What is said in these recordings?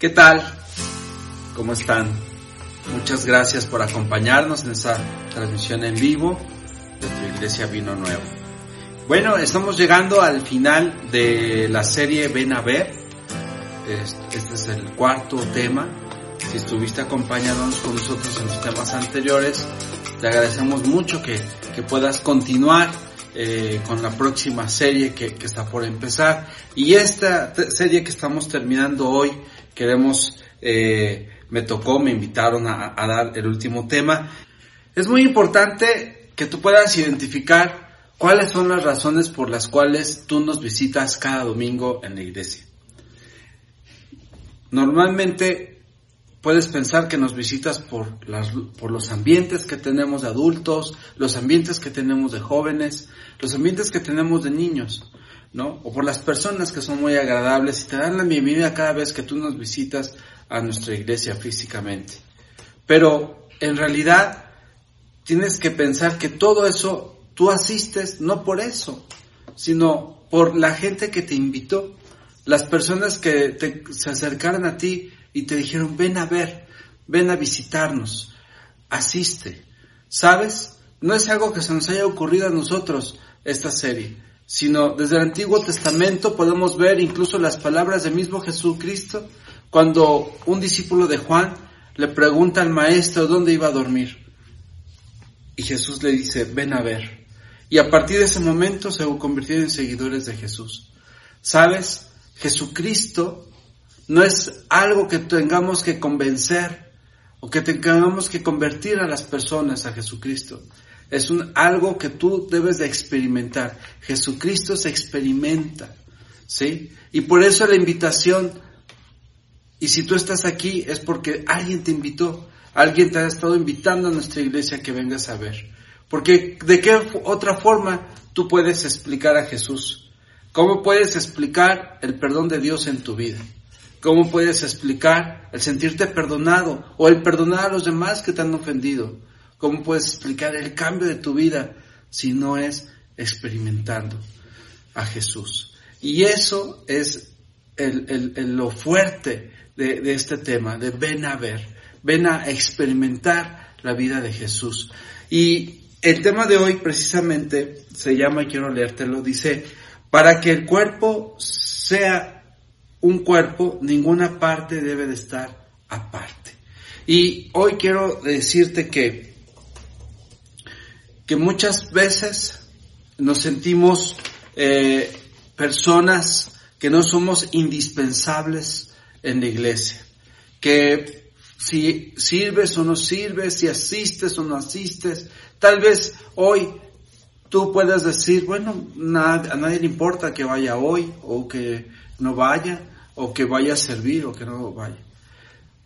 ¿Qué tal? ¿Cómo están? Muchas gracias por acompañarnos en esta transmisión en vivo de tu iglesia Vino Nuevo. Bueno, estamos llegando al final de la serie Ven a ver. Este es el cuarto tema. Si estuviste acompañándonos con nosotros en los temas anteriores, te agradecemos mucho que, que puedas continuar eh, con la próxima serie que, que, está por empezar. Y esta serie que estamos terminando hoy, queremos, eh, me tocó, me invitaron a, dar el último tema. Es muy importante que tú puedas identificar cuáles son las razones por las cuales tú nos visitas cada domingo en la iglesia. Normalmente Puedes pensar que nos visitas por los ambientes que tenemos de adultos, los ambientes que tenemos de jóvenes, los ambientes que tenemos de niños, ¿no? O por las personas que son muy agradables y te dan la bienvenida cada vez que tú nos visitas a nuestra iglesia físicamente. Pero en realidad tienes que pensar que todo eso tú asistes no por eso, sino por la gente que te invitó, las personas que se acercaron a ti y te dijeron, ven a ver, ven a visitarnos, asiste. ¿Sabes? No es algo que se nos haya ocurrido a nosotros esta serie, sino desde el Antiguo Testamento podemos ver incluso las palabras del mismo Jesucristo cuando un discípulo de Juan le pregunta al maestro dónde iba a dormir. Y Jesús le dice, ven a ver. Y a partir de ese momento se convirtieron en seguidores de Jesús. ¿Sabes? Jesucristo no es algo que tengamos que convencer o que tengamos que convertir a las personas a Jesucristo. Es un, algo que tú debes de experimentar. Jesucristo se experimenta, ¿sí? Y por eso la invitación, y si tú estás aquí es porque alguien te invitó, alguien te ha estado invitando a nuestra iglesia que vengas a ver. Porque de qué otra forma tú puedes explicar a Jesús? ¿Cómo puedes explicar el perdón de Dios en tu vida? ¿Cómo puedes explicar el sentirte perdonado o el perdonar a los demás que te han ofendido? ¿Cómo puedes explicar el cambio de tu vida si no es experimentando a Jesús? Y eso es lo fuerte de, de este tema, de ven a ver, ven a experimentar la vida de Jesús. Y el tema de hoy precisamente se llama, y quiero leértelo, dice, para que el cuerpo sea un cuerpo, ninguna parte debe de estar aparte. Y hoy quiero decirte que, que muchas veces nos sentimos eh, personas que no somos indispensables en la iglesia, que si sirves o no sirves, si asistes o no asistes, tal vez hoy tú puedas decir, bueno, a nadie le importa que vaya hoy o que no vaya, o que vaya a servir o que no vaya.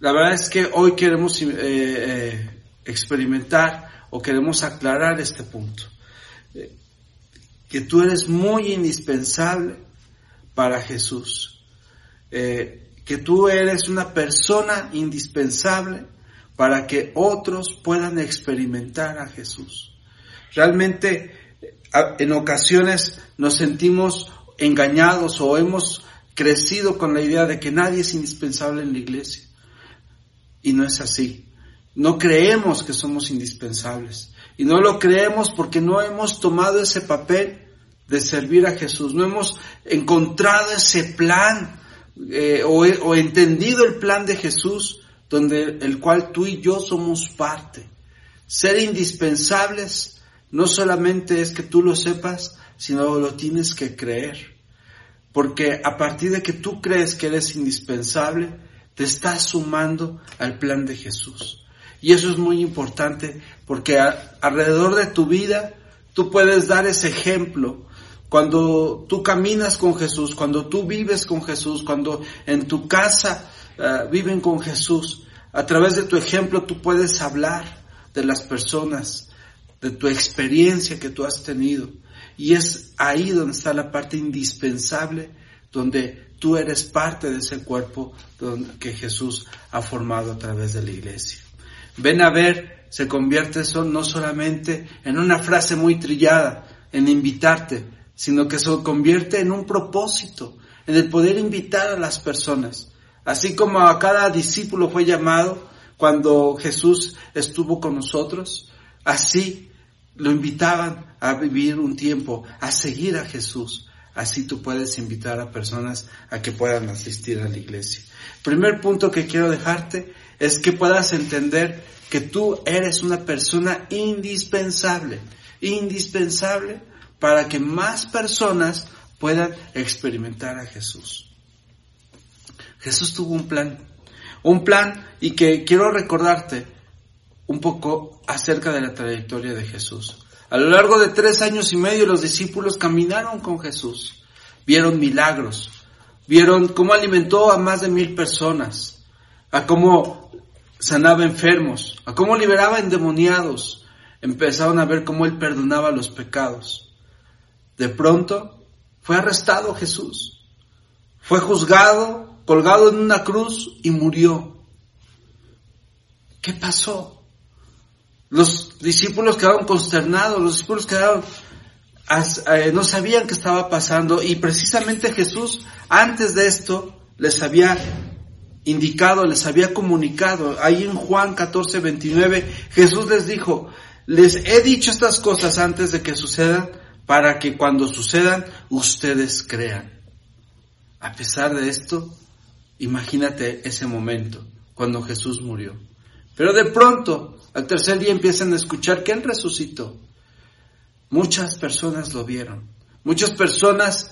La verdad es que hoy queremos eh, eh, experimentar o queremos aclarar este punto. Eh, que tú eres muy indispensable para Jesús. que tú eres una persona indispensable para que otros puedan experimentar a Jesús. Realmente en ocasiones nos sentimos engañados o hemos crecido con la idea de que nadie es indispensable en la iglesia. Y no es así. No creemos que somos indispensables. Y no lo creemos porque no hemos tomado ese papel de servir a Jesús. No hemos encontrado ese plan eh, o, o, entendido el plan de Jesús donde el cual tú y yo somos parte. Ser indispensables no solamente es que tú lo sepas, sino lo tienes que creer. Porque a partir de que tú crees que eres indispensable, te estás sumando al plan de Jesús. Y eso es muy importante porque alrededor de tu vida tú puedes dar ese ejemplo. Cuando tú caminas con Jesús, cuando tú vives con Jesús, cuando en tu casa uh, viven con Jesús, a través de tu ejemplo tú puedes hablar de las personas, de tu experiencia que tú has tenido. Y es ahí donde está la parte indispensable, donde tú eres parte de ese cuerpo que Jesús ha formado a través de la iglesia. Ven a ver, se convierte eso no solamente en una frase muy trillada, en invitarte, sino que se convierte en un propósito, en el poder invitar a las personas así como a cada discípulo fue llamado cuando Jesús estuvo con nosotros, así lo invitaban a vivir un tiempo, a seguir a Jesús. Así tú puedes invitar a personas a que puedan asistir a la iglesia. Primer punto que quiero dejarte es que puedas entender que tú eres una persona indispensable, indispensable para que más personas puedan experimentar a Jesús. Jesús tuvo un plan, un plan y que quiero recordarte un poco acerca de la trayectoria de Jesús. A lo largo de tres años y medio los discípulos caminaron con Jesús, vieron milagros, vieron cómo alimentó a más de mil personas, a cómo sanaba enfermos, a cómo liberaba endemoniados, empezaron a ver cómo él perdonaba los pecados. De pronto fue arrestado Jesús, fue juzgado, colgado en una cruz y murió. ¿Qué pasó? Los discípulos quedaron consternados, los discípulos quedaron, eh, no sabían qué estaba pasando y precisamente Jesús antes de esto les había indicado, les había comunicado. Ahí en Juan 14, 29, Jesús les dijo, les he dicho estas cosas antes de que sucedan para que cuando sucedan ustedes crean. A pesar de esto, imagínate ese momento cuando Jesús murió. Pero de pronto, al tercer día empiezan a escuchar que Él resucitó. Muchas personas lo vieron. Muchas personas,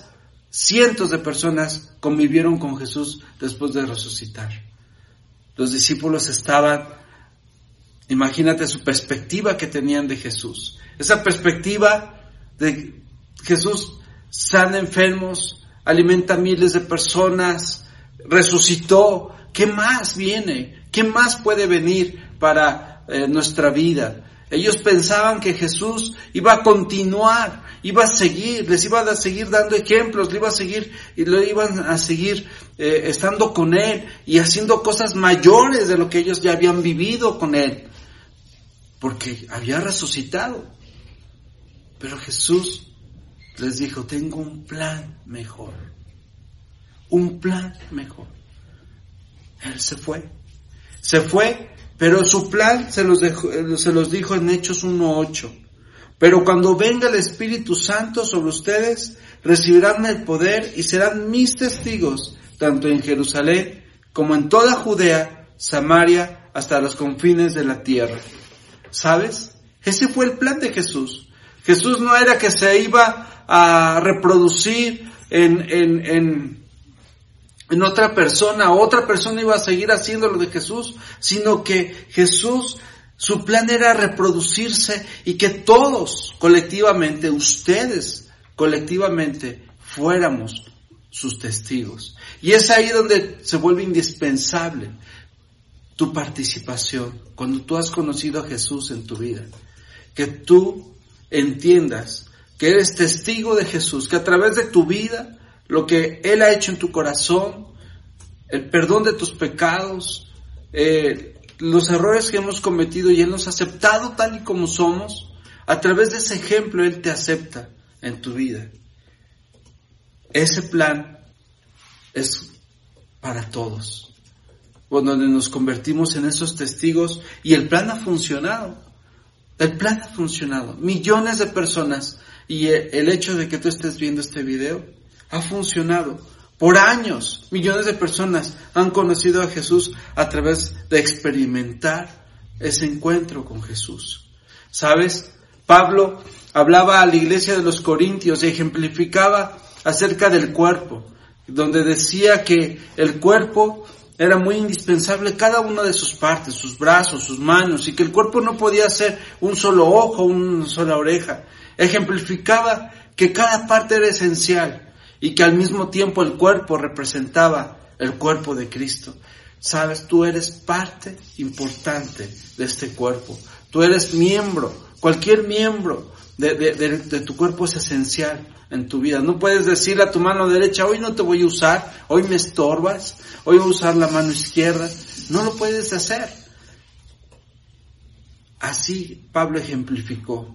cientos de personas convivieron con Jesús después de resucitar. Los discípulos estaban, imagínate su perspectiva que tenían de Jesús. Esa perspectiva de Jesús sana enfermos, alimenta miles de personas, resucitó. ¿Qué más viene? ¿Qué más puede venir para eh, nuestra vida? Ellos pensaban que Jesús iba a continuar, iba a seguir, les iba a seguir dando ejemplos, le iba a seguir y lo iban a seguir eh, estando con él y haciendo cosas mayores de lo que ellos ya habían vivido con él, porque había resucitado. Pero Jesús les dijo, tengo un plan mejor, un plan mejor. Él se fue, se fue pero su plan se los, se los dijo en Hechos 1.8. Pero cuando venga el Espíritu Santo sobre ustedes, recibirán el poder y serán mis testigos, tanto en Jerusalén como en toda Judea, Samaria, hasta los confines de la tierra. ¿Sabes? Ese fue el plan de Jesús. Jesús no era que se iba a reproducir en, en, en en otra persona, otra persona iba a seguir haciendo lo de Jesús, sino que Jesús, su plan era reproducirse y que todos colectivamente, ustedes colectivamente, fuéramos sus testigos. Y es ahí donde se vuelve indispensable tu participación, cuando tú has conocido a Jesús en tu vida, que tú entiendas que eres testigo de Jesús, que a través de tu vida, lo que Él ha hecho en tu corazón, el perdón de tus pecados, eh, los errores que hemos cometido y Él nos ha aceptado tal y como somos, a través de ese ejemplo Él te acepta en tu vida. Ese plan es para todos, donde nos convertimos en esos testigos y el plan ha funcionado. El plan ha funcionado. Millones de personas y el hecho de que tú estés viendo este video ha funcionado. Por años, millones de personas han conocido a Jesús a través de experimentar ese encuentro con Jesús. ¿Sabes? Pablo hablaba a la iglesia de los Corintios y ejemplificaba acerca del cuerpo, donde decía que el cuerpo era muy indispensable cada una de sus partes, sus brazos, sus manos, y que el cuerpo no podía ser un solo ojo, una sola oreja. Ejemplificaba que cada parte era esencial y que al mismo tiempo el cuerpo representaba el cuerpo de Cristo. Sabes, tú eres parte importante de este cuerpo. Tú eres miembro, cualquier miembro de, tu cuerpo es esencial en tu vida. No puedes decirle a tu mano derecha, hoy no te voy a usar, hoy me estorbas, hoy voy a usar la mano izquierda. No lo puedes hacer. Así Pablo ejemplificó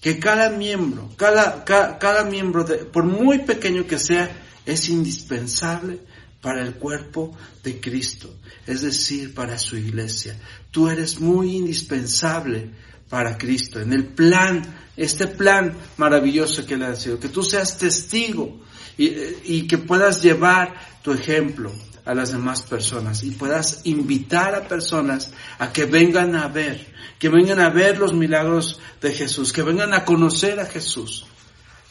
que cada miembro, cada, cada, miembro, por muy pequeño que sea, es indispensable para el cuerpo de Cristo, es decir, para su iglesia. Tú eres muy indispensable para Cristo, en el plan, este plan maravilloso que le ha sido, que tú seas testigo y que puedas llevar tu ejemplo a las demás personas y puedas invitar a personas a que vengan a ver, que vengan a ver los milagros de Jesús, que vengan a conocer a Jesús.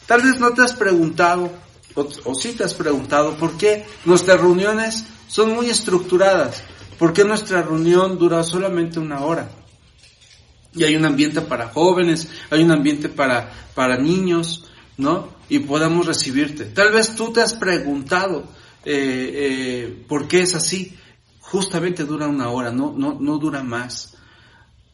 Tal vez no te has preguntado, o, o sí te has preguntado, por qué nuestras reuniones son muy estructuradas, por qué nuestra reunión dura solamente una hora. Y hay un ambiente para jóvenes, hay un ambiente para, para niños, ¿no? Y podamos recibirte. Tal vez tú te has preguntado, eh, eh, por qué es así. Justamente dura una hora, no, no, no dura más.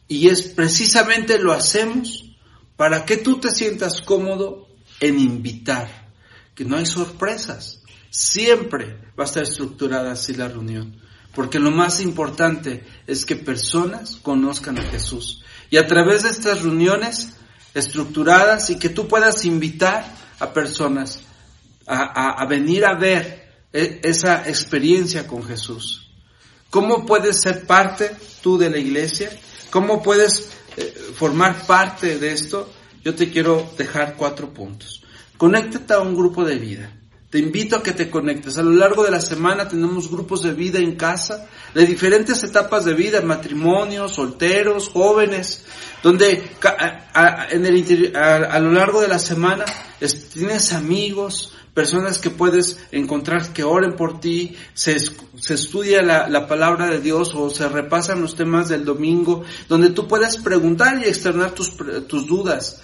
Y es precisamente lo hacemos para que tú te sientas cómodo en invitar, que no hay sorpresas. Siempre va a estar estructurada así la reunión. Porque lo más importante es que personas conozcan a Jesús. Y a través de estas reuniones estructuradas y que tú puedas invitar a personas a, a, venir a ver esa experiencia con Jesús. ¿Cómo puedes ser parte tú de la iglesia? ¿Cómo puedes eh, formar parte de esto? Yo te quiero dejar cuatro puntos. Conéctate a un grupo de vida. Te invito a que te conectes. A lo largo de la semana tenemos grupos de vida en casa, de diferentes etapas de vida, matrimonios, solteros, jóvenes, donde a, lo largo de la semana tienes amigos, personas que puedes encontrar que oren por ti, se, se estudia la, la, palabra de Dios o se repasan los temas del domingo, donde tú puedes preguntar y externar tus, tus dudas,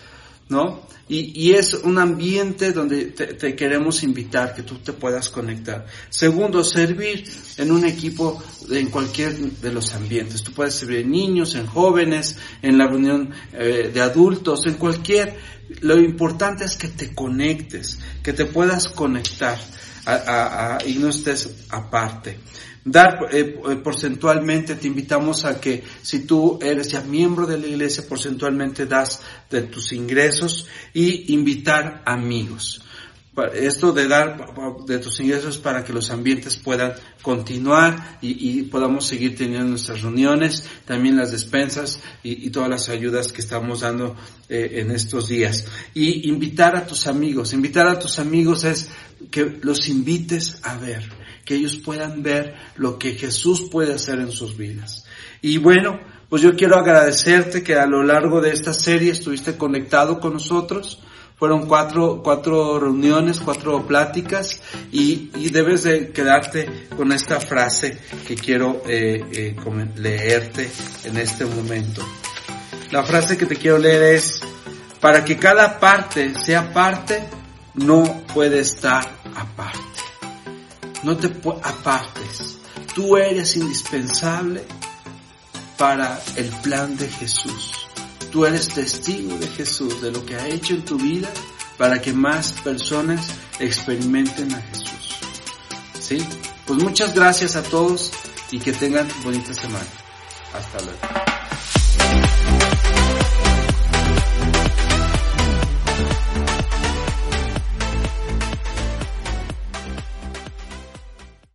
¿no? Y, y, es un ambiente donde te, queremos invitar, que tú te puedas conectar. Segundo, servir en un equipo en cualquier de los ambientes. Tú puedes servir en niños, en jóvenes, en la reunión eh, de adultos, en cualquier lo importante es que te conectes, que te puedas conectar a, y no estés aparte. Dar eh, porcentualmente, te invitamos a que si tú eres ya miembro de la iglesia, porcentualmente das de tus ingresos y invitar amigos. Esto de dar de tus ingresos para que los ambientes puedan continuar y, y podamos seguir teniendo nuestras reuniones, también las despensas y, y todas las ayudas que estamos dando eh, en estos días. Y invitar a tus amigos, invitar a tus amigos es que los invites a ver, que ellos puedan ver lo que Jesús puede hacer en sus vidas. Y bueno, pues yo quiero agradecerte que a lo largo de esta serie estuviste conectado con nosotros fueron cuatro, cuatro reuniones, cuatro pláticas y, y debes de quedarte con esta frase que quiero eh, eh, leerte en este momento. La frase que te quiero leer es, para que cada parte sea parte, no puede estar aparte. No te apartes. Tú eres indispensable para el plan de Jesús. Tú eres testigo de Jesús, de lo que ha hecho en tu vida para que más personas experimenten a Jesús. ¿Sí? Pues muchas gracias a todos y que tengan bonita semana. Hasta luego.